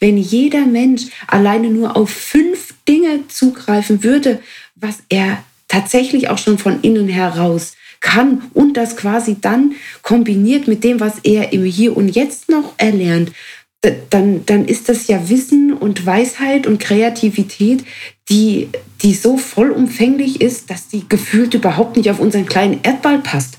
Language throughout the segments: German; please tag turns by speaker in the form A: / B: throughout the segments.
A: Wenn jeder Mensch alleine nur auf fünf Dinge zugreifen würde, was er tatsächlich auch schon von innen heraus kann und das quasi dann kombiniert mit dem, was er im Hier und Jetzt noch erlernt, dann, dann ist das ja Wissen und Weisheit und Kreativität, die, die so vollumfänglich ist, dass die gefühlt überhaupt nicht auf unseren kleinen Erdball passt.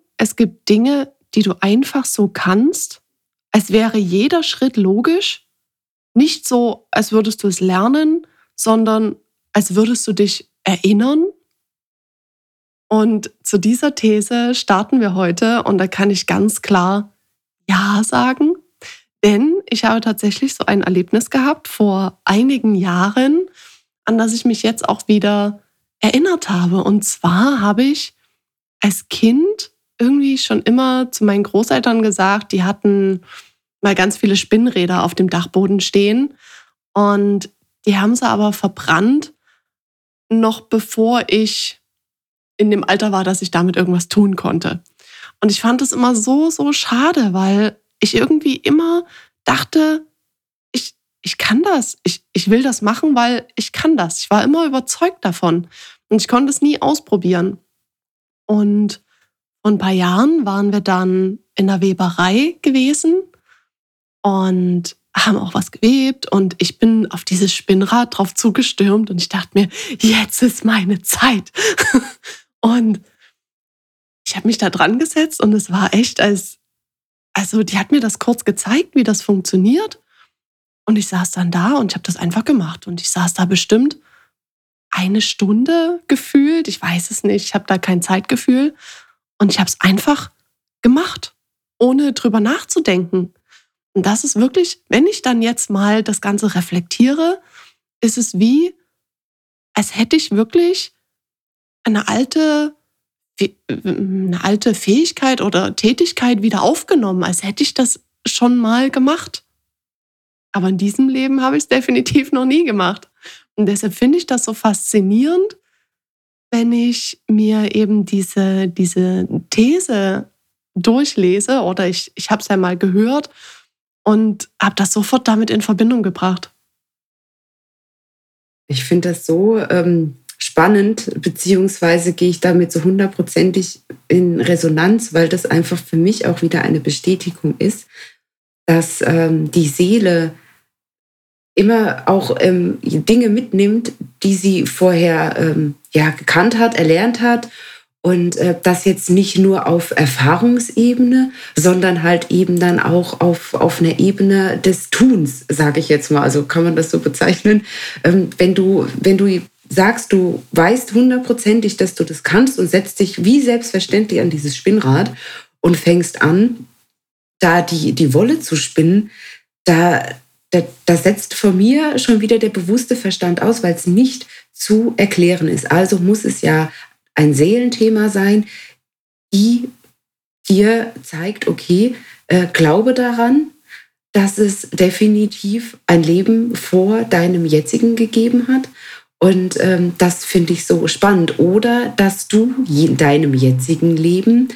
B: es gibt Dinge, die du einfach so kannst, als wäre jeder Schritt logisch, nicht so, als würdest du es lernen, sondern als würdest du dich erinnern. Und zu dieser These starten wir heute und da kann ich ganz klar Ja sagen, denn ich habe tatsächlich so ein Erlebnis gehabt vor einigen Jahren, an das ich mich jetzt auch wieder erinnert habe. Und zwar habe ich als Kind irgendwie schon immer zu meinen Großeltern gesagt, die hatten mal ganz viele Spinnräder auf dem Dachboden stehen und die haben sie aber verbrannt, noch bevor ich in dem Alter war, dass ich damit irgendwas tun konnte. Und ich fand es immer so, so schade, weil ich irgendwie immer dachte, ich, ich kann das, ich, ich will das machen, weil ich kann das. Ich war immer überzeugt davon und ich konnte es nie ausprobieren. Und vor ein paar Jahren waren wir dann in der Weberei gewesen und haben auch was gewebt und ich bin auf dieses Spinnrad drauf zugestürmt und ich dachte mir, jetzt ist meine Zeit. und ich habe mich da dran gesetzt und es war echt als, also die hat mir das kurz gezeigt, wie das funktioniert. Und ich saß dann da und ich habe das einfach gemacht und ich saß da bestimmt eine Stunde gefühlt, ich weiß es nicht, ich habe da kein Zeitgefühl und ich habe es einfach gemacht, ohne drüber nachzudenken. Und das ist wirklich, wenn ich dann jetzt mal das Ganze reflektiere, ist es wie, als hätte ich wirklich eine alte, eine alte Fähigkeit oder Tätigkeit wieder aufgenommen, als hätte ich das schon mal gemacht. Aber in diesem Leben habe ich es definitiv noch nie gemacht. Und deshalb finde ich das so faszinierend, wenn ich mir eben diese, diese These durchlese oder ich, ich habe es ja mal gehört und habe das sofort damit in Verbindung gebracht.
A: Ich finde das so ähm, spannend, beziehungsweise gehe ich damit so hundertprozentig in Resonanz, weil das einfach für mich auch wieder eine Bestätigung ist, dass ähm, die Seele immer auch ähm, Dinge mitnimmt, die sie vorher ähm, ja, gekannt hat, erlernt hat. Und äh, das jetzt nicht nur auf Erfahrungsebene, sondern halt eben dann auch auf, auf einer Ebene des Tuns, sage ich jetzt mal. Also kann man das so bezeichnen. Ähm, wenn, du, wenn du sagst, du weißt hundertprozentig, dass du das kannst und setzt dich wie selbstverständlich an dieses Spinnrad und fängst an, da die, die Wolle zu spinnen, da, da, da setzt von mir schon wieder der bewusste Verstand aus, weil es nicht zu erklären ist. Also muss es ja ein Seelenthema sein, die dir zeigt, okay, äh, glaube daran, dass es definitiv ein Leben vor deinem jetzigen gegeben hat. Und ähm, das finde ich so spannend. Oder dass du in deinem jetzigen Leben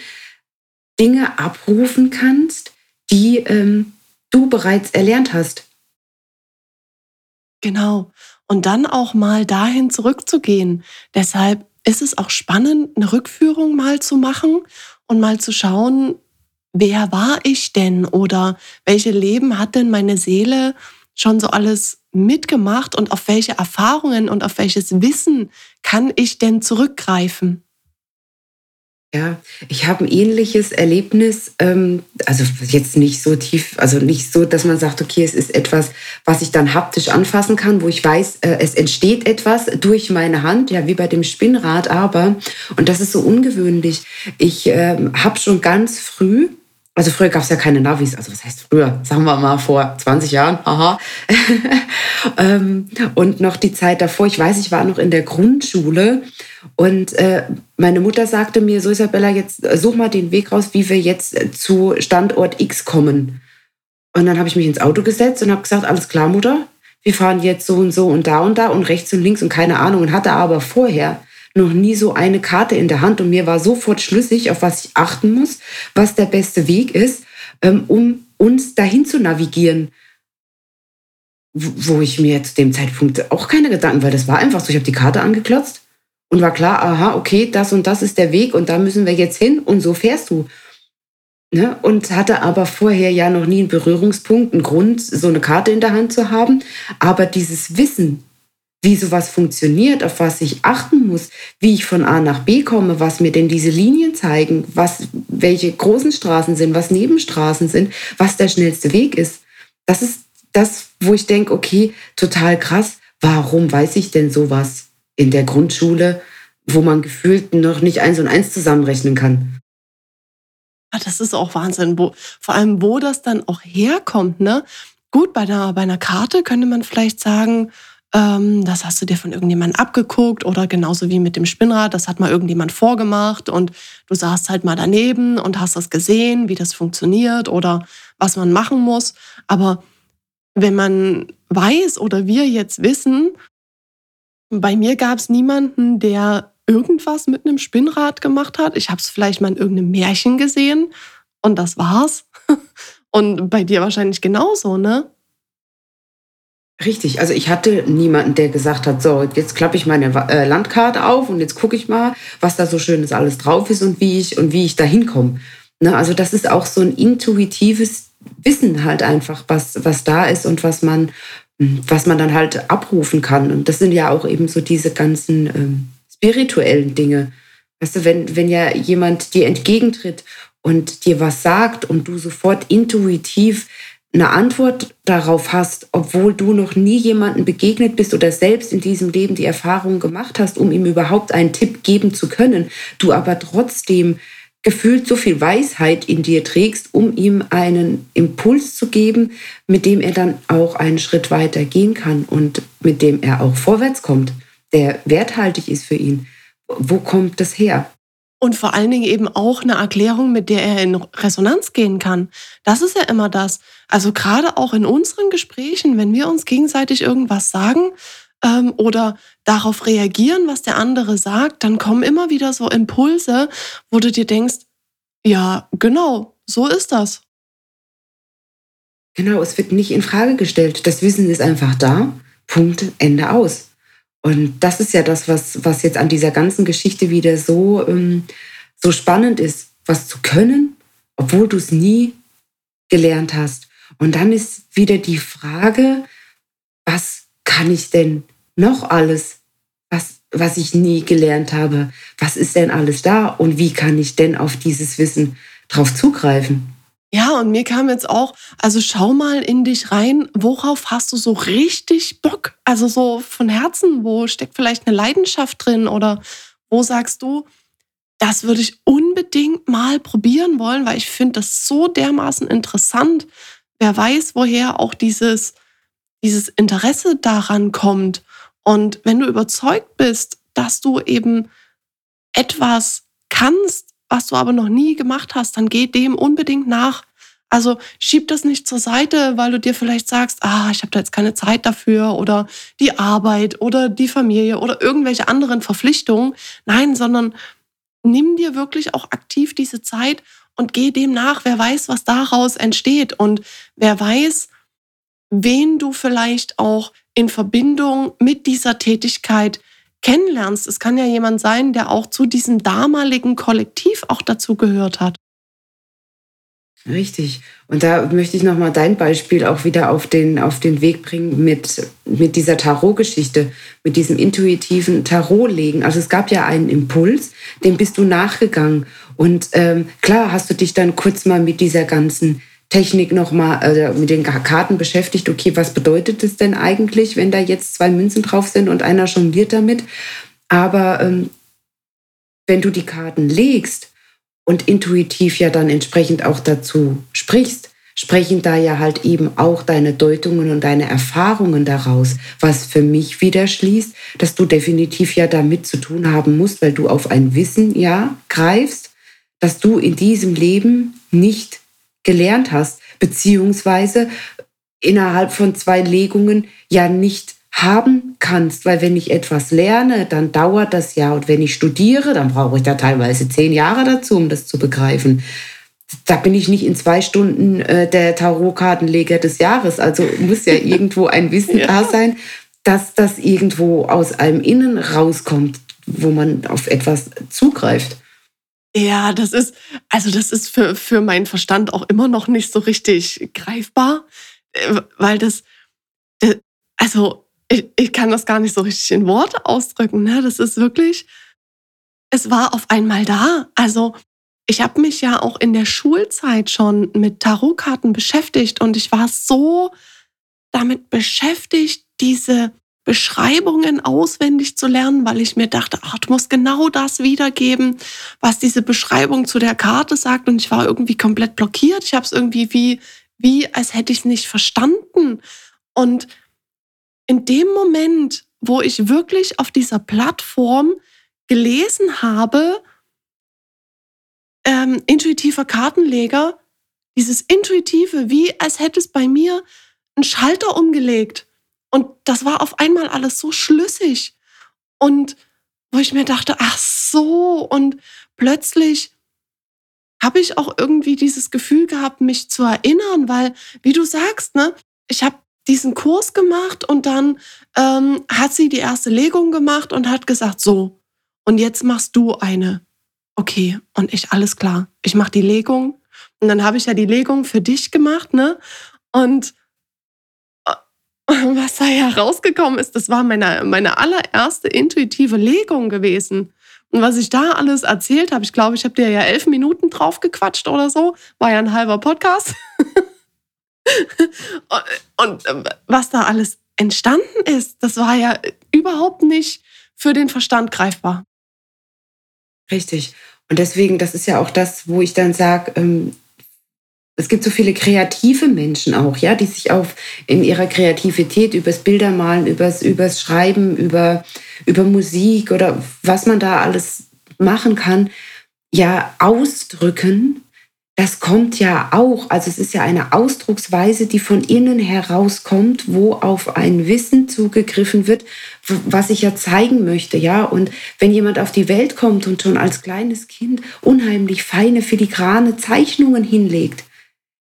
A: Dinge abrufen kannst, die ähm, du bereits erlernt hast.
B: Genau. Und dann auch mal dahin zurückzugehen. Deshalb ist es auch spannend, eine Rückführung mal zu machen und mal zu schauen, wer war ich denn oder welche Leben hat denn meine Seele schon so alles mitgemacht und auf welche Erfahrungen und auf welches Wissen kann ich denn zurückgreifen?
A: Ja, ich habe ein ähnliches Erlebnis, ähm, also jetzt nicht so tief, also nicht so, dass man sagt, okay, es ist etwas, was ich dann haptisch anfassen kann, wo ich weiß, äh, es entsteht etwas durch meine Hand, ja, wie bei dem Spinnrad, aber, und das ist so ungewöhnlich, ich ähm, habe schon ganz früh, also früher gab es ja keine Navis, also was heißt früher, sagen wir mal vor 20 Jahren, aha. ähm, und noch die Zeit davor, ich weiß, ich war noch in der Grundschule und äh, meine Mutter sagte mir, so Isabella, jetzt äh, such mal den Weg raus, wie wir jetzt äh, zu Standort X kommen. Und dann habe ich mich ins Auto gesetzt und habe gesagt, alles klar, Mutter, wir fahren jetzt so und so und da und da und rechts und links und keine Ahnung. Und hatte aber vorher noch nie so eine Karte in der Hand und mir war sofort schlüssig, auf was ich achten muss, was der beste Weg ist, ähm, um uns dahin zu navigieren wo ich mir zu dem Zeitpunkt auch keine Gedanken, weil das war einfach so, ich habe die Karte angeklotzt und war klar, aha, okay, das und das ist der Weg und da müssen wir jetzt hin und so fährst du. Ne? Und hatte aber vorher ja noch nie einen Berührungspunkt, einen Grund, so eine Karte in der Hand zu haben. Aber dieses Wissen, wie sowas funktioniert, auf was ich achten muss, wie ich von A nach B komme, was mir denn diese Linien zeigen, was, welche großen Straßen sind, was Nebenstraßen sind, was der schnellste Weg ist. Das ist das, wo ich denke, okay, total krass, warum weiß ich denn sowas? in der Grundschule, wo man gefühlt noch nicht eins und eins zusammenrechnen kann.
B: Ah, das ist auch Wahnsinn, wo, vor allem wo das dann auch herkommt. Ne? Gut, bei einer, bei einer Karte könnte man vielleicht sagen, das hast du dir von irgendjemandem abgeguckt oder genauso wie mit dem Spinnrad, das hat mal irgendjemand vorgemacht und du saßt halt mal daneben und hast das gesehen, wie das funktioniert oder was man machen muss. Aber wenn man weiß oder wir jetzt wissen, bei mir gab es niemanden, der irgendwas mit einem Spinnrad gemacht hat. Ich habe es vielleicht mal in irgendeinem Märchen gesehen und das war's. Und bei dir wahrscheinlich genauso, ne?
A: Richtig, also ich hatte niemanden, der gesagt hat, so, jetzt klappe ich meine äh, Landkarte auf und jetzt gucke ich mal, was da so schönes alles drauf ist und wie ich und wie ich da hinkomme. Ne, also das ist auch so ein intuitives Wissen halt einfach, was, was da ist und was man was man dann halt abrufen kann. Und das sind ja auch eben so diese ganzen ähm, spirituellen Dinge. Weißt du, wenn, wenn ja jemand dir entgegentritt und dir was sagt und du sofort intuitiv eine Antwort darauf hast, obwohl du noch nie jemanden begegnet bist oder selbst in diesem Leben die Erfahrung gemacht hast, um ihm überhaupt einen Tipp geben zu können, du aber trotzdem gefühlt so viel Weisheit in dir trägst, um ihm einen Impuls zu geben, mit dem er dann auch einen Schritt weiter gehen kann und mit dem er auch vorwärts kommt, der werthaltig ist für ihn. Wo kommt das her?
B: Und vor allen Dingen eben auch eine Erklärung, mit der er in Resonanz gehen kann. Das ist ja immer das. Also gerade auch in unseren Gesprächen, wenn wir uns gegenseitig irgendwas sagen, ähm, oder darauf reagieren, was der andere sagt, dann kommen immer wieder so Impulse, wo du dir denkst, ja, genau, so ist das.
A: Genau, es wird nicht in Frage gestellt. Das Wissen ist einfach da. Punkt, Ende aus. Und das ist ja das, was, was jetzt an dieser ganzen Geschichte wieder so, ähm, so spannend ist, was zu können, obwohl du es nie gelernt hast. Und dann ist wieder die Frage, was kann ich denn noch alles, was, was ich nie gelernt habe? Was ist denn alles da und wie kann ich denn auf dieses Wissen drauf zugreifen?
B: Ja, und mir kam jetzt auch, also schau mal in dich rein, worauf hast du so richtig Bock? Also so von Herzen, wo steckt vielleicht eine Leidenschaft drin oder wo sagst du, das würde ich unbedingt mal probieren wollen, weil ich finde das so dermaßen interessant. Wer weiß, woher auch dieses, dieses Interesse daran kommt. Und wenn du überzeugt bist, dass du eben etwas kannst, was du aber noch nie gemacht hast, dann geh dem unbedingt nach. Also schieb das nicht zur Seite, weil du dir vielleicht sagst, ah, ich habe da jetzt keine Zeit dafür oder die Arbeit oder die Familie oder irgendwelche anderen Verpflichtungen. Nein, sondern nimm dir wirklich auch aktiv diese Zeit und geh dem nach. Wer weiß, was daraus entsteht und wer weiß, wen du vielleicht auch in Verbindung mit dieser Tätigkeit kennenlernst. Es kann ja jemand sein, der auch zu diesem damaligen Kollektiv auch dazu gehört hat.
A: Richtig. Und da möchte ich nochmal dein Beispiel auch wieder auf den, auf den Weg bringen mit, mit dieser Tarot-Geschichte, mit diesem intuitiven Tarotlegen. Also es gab ja einen Impuls, dem bist du nachgegangen. Und ähm, klar hast du dich dann kurz mal mit dieser ganzen Technik nochmal, äh, mit den Karten beschäftigt. Okay, was bedeutet es denn eigentlich, wenn da jetzt zwei Münzen drauf sind und einer jongliert damit? Aber ähm, wenn du die Karten legst, und intuitiv ja dann entsprechend auch dazu sprichst, sprechen da ja halt eben auch deine Deutungen und deine Erfahrungen daraus, was für mich wieder schließt, dass du definitiv ja damit zu tun haben musst, weil du auf ein Wissen ja greifst, dass du in diesem Leben nicht gelernt hast, beziehungsweise innerhalb von zwei Legungen ja nicht haben kannst, weil wenn ich etwas lerne, dann dauert das ja und wenn ich studiere, dann brauche ich da teilweise zehn Jahre dazu, um das zu begreifen. Da bin ich nicht in zwei Stunden äh, der Tarotkartenleger des Jahres. Also muss ja irgendwo ein Wissen ja. da sein, dass das irgendwo aus einem Innen rauskommt, wo man auf etwas zugreift.
B: Ja, das ist, also das ist für, für meinen Verstand auch immer noch nicht so richtig greifbar, äh, weil das, also ich, ich kann das gar nicht so richtig in Worte ausdrücken. Ne? Das ist wirklich, es war auf einmal da. Also ich habe mich ja auch in der Schulzeit schon mit Tarotkarten beschäftigt und ich war so damit beschäftigt, diese Beschreibungen auswendig zu lernen, weil ich mir dachte, ach, du musst genau das wiedergeben, was diese Beschreibung zu der Karte sagt. Und ich war irgendwie komplett blockiert. Ich habe es irgendwie wie, wie, als hätte ich es nicht verstanden. Und in dem Moment, wo ich wirklich auf dieser Plattform gelesen habe, ähm, intuitiver Kartenleger, dieses Intuitive, wie als hätte es bei mir einen Schalter umgelegt. Und das war auf einmal alles so schlüssig. Und wo ich mir dachte, ach so, und plötzlich habe ich auch irgendwie dieses Gefühl gehabt, mich zu erinnern, weil, wie du sagst, ne, ich habe diesen Kurs gemacht und dann ähm, hat sie die erste Legung gemacht und hat gesagt, so, und jetzt machst du eine. Okay, und ich, alles klar, ich mache die Legung. Und dann habe ich ja die Legung für dich gemacht, ne? Und was da ja rausgekommen ist, das war meine, meine allererste intuitive Legung gewesen. Und was ich da alles erzählt habe, ich glaube, ich habe dir ja elf Minuten drauf gequatscht oder so, war ja ein halber Podcast. und äh, was da alles entstanden ist, das war ja überhaupt nicht für den Verstand greifbar.
A: Richtig. Und deswegen, das ist ja auch das, wo ich dann sage, ähm, es gibt so viele kreative Menschen auch, ja, die sich auf in ihrer Kreativität übers Bildermalen, übers, übers Schreiben, über, über Musik oder was man da alles machen kann, ja ausdrücken das kommt ja auch, also es ist ja eine Ausdrucksweise, die von innen herauskommt, wo auf ein Wissen zugegriffen wird, was ich ja zeigen möchte, ja. Und wenn jemand auf die Welt kommt und schon als kleines Kind unheimlich feine, filigrane Zeichnungen hinlegt,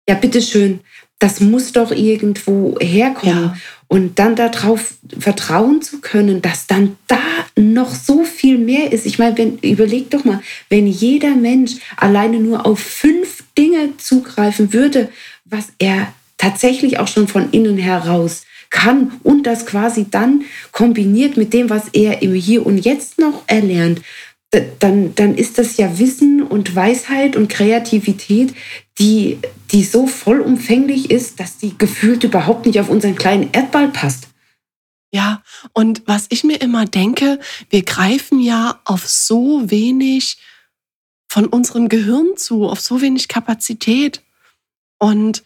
A: ja, bitteschön, das muss doch irgendwo herkommen. Ja. Und dann darauf vertrauen zu können, dass dann da noch so viel mehr ist. Ich meine, wenn, überleg doch mal, wenn jeder Mensch alleine nur auf fünf Dinge zugreifen würde, was er tatsächlich auch schon von innen heraus kann und das quasi dann kombiniert mit dem, was er im Hier und Jetzt noch erlernt, dann, dann ist das ja Wissen und Weisheit und Kreativität, die, die so vollumfänglich ist, dass die gefühlt überhaupt nicht auf unseren kleinen Erdball passt.
B: Ja, und was ich mir immer denke, wir greifen ja auf so wenig von unserem Gehirn zu, auf so wenig Kapazität. Und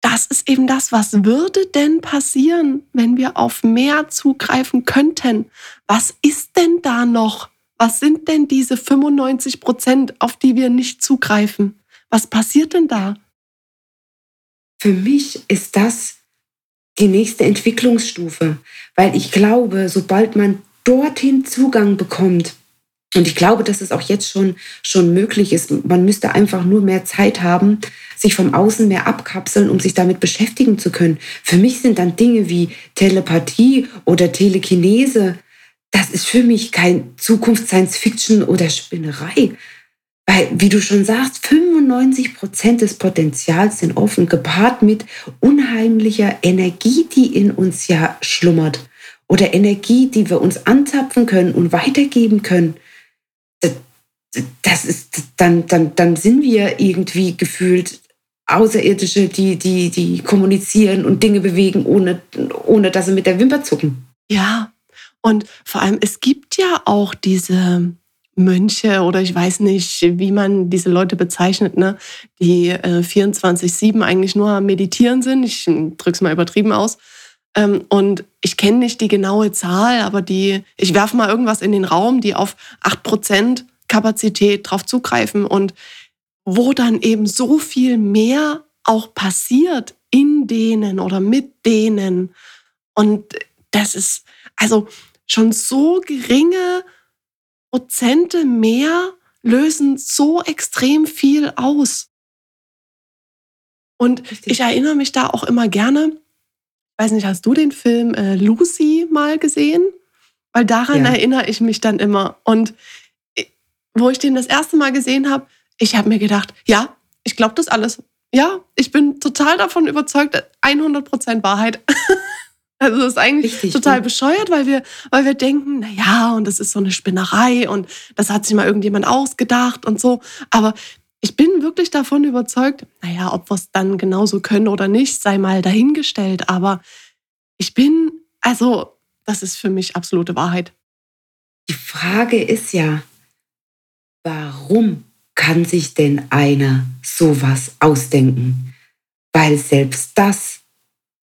B: das ist eben das, was würde denn passieren, wenn wir auf mehr zugreifen könnten? Was ist denn da noch? Was sind denn diese 95 Prozent, auf die wir nicht zugreifen? Was passiert denn da?
A: Für mich ist das die nächste Entwicklungsstufe, weil ich glaube, sobald man dorthin Zugang bekommt, und ich glaube, dass es auch jetzt schon, schon möglich ist. Man müsste einfach nur mehr Zeit haben, sich vom Außen mehr abkapseln, um sich damit beschäftigen zu können. Für mich sind dann Dinge wie Telepathie oder Telekinese das ist für mich kein Zukunft Science Fiction oder Spinnerei. Weil, wie du schon sagst, 95 Prozent des Potenzials sind offen, gepaart mit unheimlicher Energie, die in uns ja schlummert. Oder Energie, die wir uns anzapfen können und weitergeben können. Das ist, dann, dann, dann sind wir irgendwie gefühlt Außerirdische, die, die, die kommunizieren und Dinge bewegen, ohne, ohne dass sie mit der Wimper zucken.
B: Ja, und vor allem, es gibt ja auch diese Mönche oder ich weiß nicht, wie man diese Leute bezeichnet, ne, die äh, 24-7 eigentlich nur Meditieren sind. Ich drücke es mal übertrieben aus. Ähm, und ich kenne nicht die genaue Zahl, aber die, ich werfe mal irgendwas in den Raum, die auf 8% Kapazität drauf zugreifen und wo dann eben so viel mehr auch passiert in denen oder mit denen. Und das ist also schon so geringe Prozente mehr lösen so extrem viel aus. Und Richtig. ich erinnere mich da auch immer gerne, weiß nicht, hast du den Film äh, Lucy mal gesehen? Weil daran ja. erinnere ich mich dann immer. Und äh, wo ich den das erste Mal gesehen habe, ich habe mir gedacht, ja, ich glaube das alles. Ja, ich bin total davon überzeugt, 100% Wahrheit. Also das ist eigentlich Richtig, total ne? bescheuert, weil wir, weil wir denken, na ja, und das ist so eine Spinnerei und das hat sich mal irgendjemand ausgedacht und so. Aber ich bin wirklich davon überzeugt, naja, ob wir es dann genauso können oder nicht, sei mal dahingestellt. Aber ich bin, also, das ist für mich absolute Wahrheit.
A: Die Frage ist ja, warum kann sich denn einer sowas ausdenken? Weil selbst das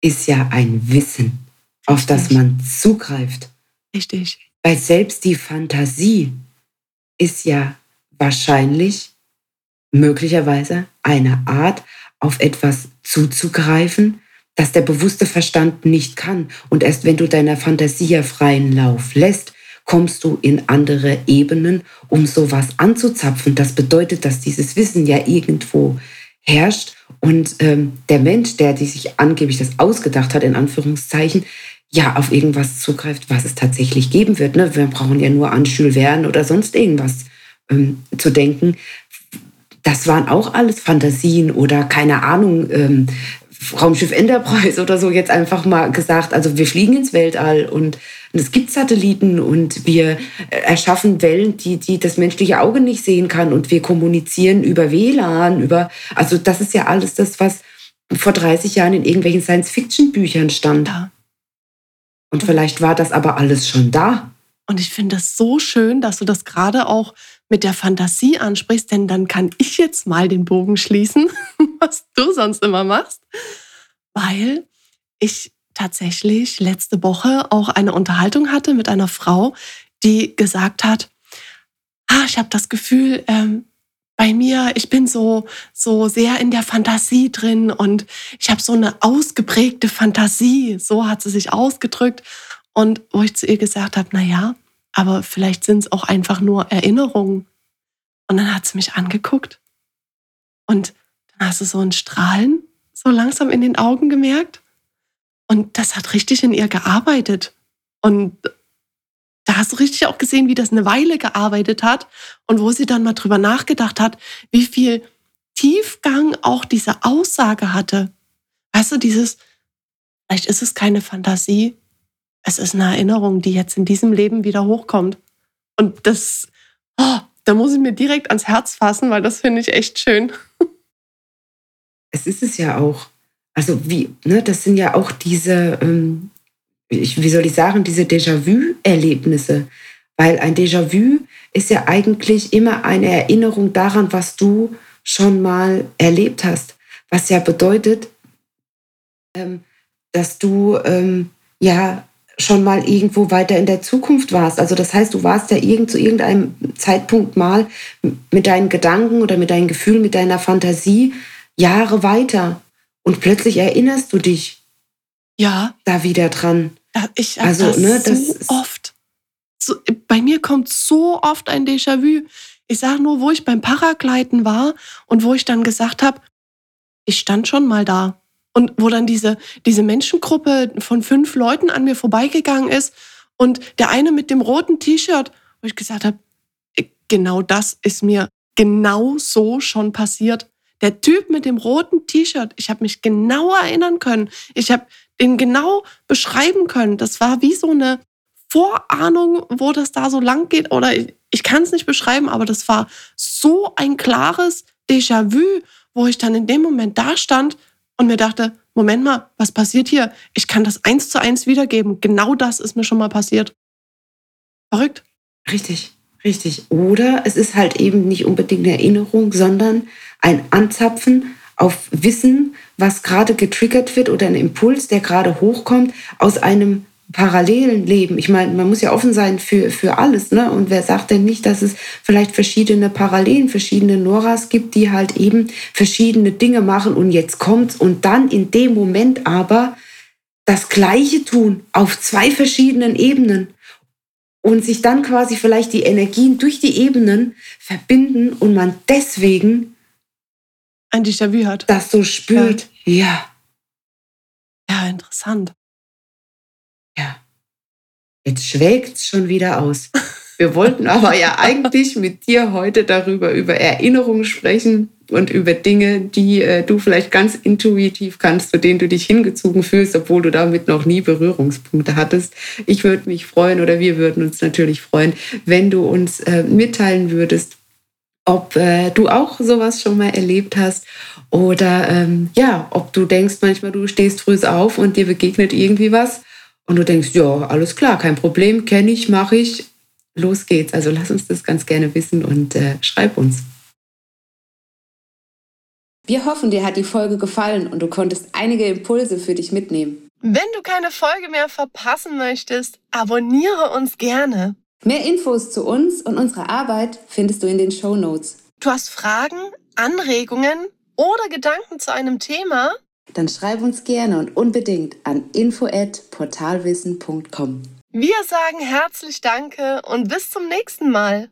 A: ist ja ein Wissen auf das man zugreift.
B: Richtig.
A: Weil selbst die Fantasie ist ja wahrscheinlich, möglicherweise eine Art, auf etwas zuzugreifen, das der bewusste Verstand nicht kann. Und erst wenn du deiner Fantasie ja freien Lauf lässt, kommst du in andere Ebenen, um sowas anzuzapfen. Das bedeutet, dass dieses Wissen ja irgendwo herrscht und ähm, der Mensch, der die sich angeblich das ausgedacht hat, in Anführungszeichen, ja auf irgendwas zugreift, was es tatsächlich geben wird. Ne? Wir brauchen ja nur an Jules Verne oder sonst irgendwas ähm, zu denken. Das waren auch alles Fantasien oder keine Ahnung, ähm, Raumschiff Enterprise oder so jetzt einfach mal gesagt. Also wir fliegen ins Weltall und, es gibt Satelliten und wir äh, erschaffen Wellen, die, die das menschliche Auge nicht sehen kann und wir kommunizieren über WLAN, über, also das ist ja alles das, was vor 30 Jahren in irgendwelchen Science-Fiction-Büchern stand. Ja. Und vielleicht war das aber alles schon da.
B: Und ich finde das so schön, dass du das gerade auch mit der Fantasie ansprichst, denn dann kann ich jetzt mal den Bogen schließen, was du sonst immer machst, weil ich tatsächlich letzte Woche auch eine Unterhaltung hatte mit einer Frau, die gesagt hat, ah, ich habe das Gefühl, ähm, bei mir, ich bin so, so sehr in der Fantasie drin und ich habe so eine ausgeprägte Fantasie. So hat sie sich ausgedrückt. Und wo ich zu ihr gesagt habe, na ja, aber vielleicht sind es auch einfach nur Erinnerungen. Und dann hat sie mich angeguckt und dann hast du so ein Strahlen so langsam in den Augen gemerkt. Und das hat richtig in ihr gearbeitet. Und da hast du richtig auch gesehen, wie das eine Weile gearbeitet hat und wo sie dann mal drüber nachgedacht hat, wie viel Tiefgang auch diese Aussage hatte. Weißt du, dieses, vielleicht ist es keine Fantasie, es ist eine Erinnerung, die jetzt in diesem Leben wieder hochkommt. Und das, oh, da muss ich mir direkt ans Herz fassen, weil das finde ich echt schön.
A: Es ist es ja auch. Also wie, ne, das sind ja auch diese, ähm, wie soll ich sagen, diese Déjà-vu-Erlebnisse. Weil ein Déjà-vu ist ja eigentlich immer eine Erinnerung daran, was du schon mal erlebt hast. Was ja bedeutet, ähm, dass du ähm, ja schon mal irgendwo weiter in der Zukunft warst. Also das heißt, du warst ja irgend, zu irgendeinem Zeitpunkt mal mit deinen Gedanken oder mit deinen Gefühlen, mit deiner Fantasie Jahre weiter. Und plötzlich erinnerst du dich
B: ja.
A: da wieder dran.
B: Ich habe also, das ne, das so oft. So, bei mir kommt so oft ein Déjà-vu. Ich sage nur, wo ich beim Paragleiten war und wo ich dann gesagt habe, ich stand schon mal da. Und wo dann diese, diese Menschengruppe von fünf Leuten an mir vorbeigegangen ist und der eine mit dem roten T-Shirt, wo ich gesagt habe, genau das ist mir genau so schon passiert. Der Typ mit dem roten T-Shirt, ich habe mich genau erinnern können. Ich habe den genau beschreiben können. Das war wie so eine Vorahnung, wo das da so lang geht. Oder ich, ich kann es nicht beschreiben, aber das war so ein klares Déjà-vu, wo ich dann in dem Moment da stand und mir dachte, Moment mal, was passiert hier? Ich kann das eins zu eins wiedergeben. Genau das ist mir schon mal passiert. Verrückt.
A: Richtig, richtig. Oder es ist halt eben nicht unbedingt eine Erinnerung, sondern ein Anzapfen auf Wissen, was gerade getriggert wird oder ein Impuls, der gerade hochkommt aus einem parallelen Leben. Ich meine, man muss ja offen sein für, für alles. Ne? Und wer sagt denn nicht, dass es vielleicht verschiedene Parallelen, verschiedene Noras gibt, die halt eben verschiedene Dinge machen und jetzt kommt's und dann in dem Moment aber das Gleiche tun auf zwei verschiedenen Ebenen und sich dann quasi vielleicht die Energien durch die Ebenen verbinden und man deswegen
B: ein Déjà-vu hat.
A: Das so spürt. Ja. ja.
B: Ja, interessant.
A: Ja. Jetzt schwelgt es schon wieder aus. Wir wollten aber ja eigentlich mit dir heute darüber, über Erinnerungen sprechen und über Dinge, die äh, du vielleicht ganz intuitiv kannst, zu denen du dich hingezogen fühlst, obwohl du damit noch nie Berührungspunkte hattest. Ich würde mich freuen oder wir würden uns natürlich freuen, wenn du uns äh, mitteilen würdest, ob äh, du auch sowas schon mal erlebt hast oder ähm, ja, ob du denkst manchmal, du stehst früh auf und dir begegnet irgendwie was und du denkst, ja, alles klar, kein Problem, kenne ich, mache ich, los geht's. Also lass uns das ganz gerne wissen und äh, schreib uns. Wir hoffen, dir hat die Folge gefallen und du konntest einige Impulse für dich mitnehmen.
B: Wenn du keine Folge mehr verpassen möchtest, abonniere uns gerne.
A: Mehr Infos zu uns und unserer Arbeit findest du in den Show Notes.
B: Du hast Fragen, Anregungen oder Gedanken zu einem Thema?
A: Dann schreib uns gerne und unbedingt an info@portalwissen.com.
B: Wir sagen herzlich Danke und bis zum nächsten Mal.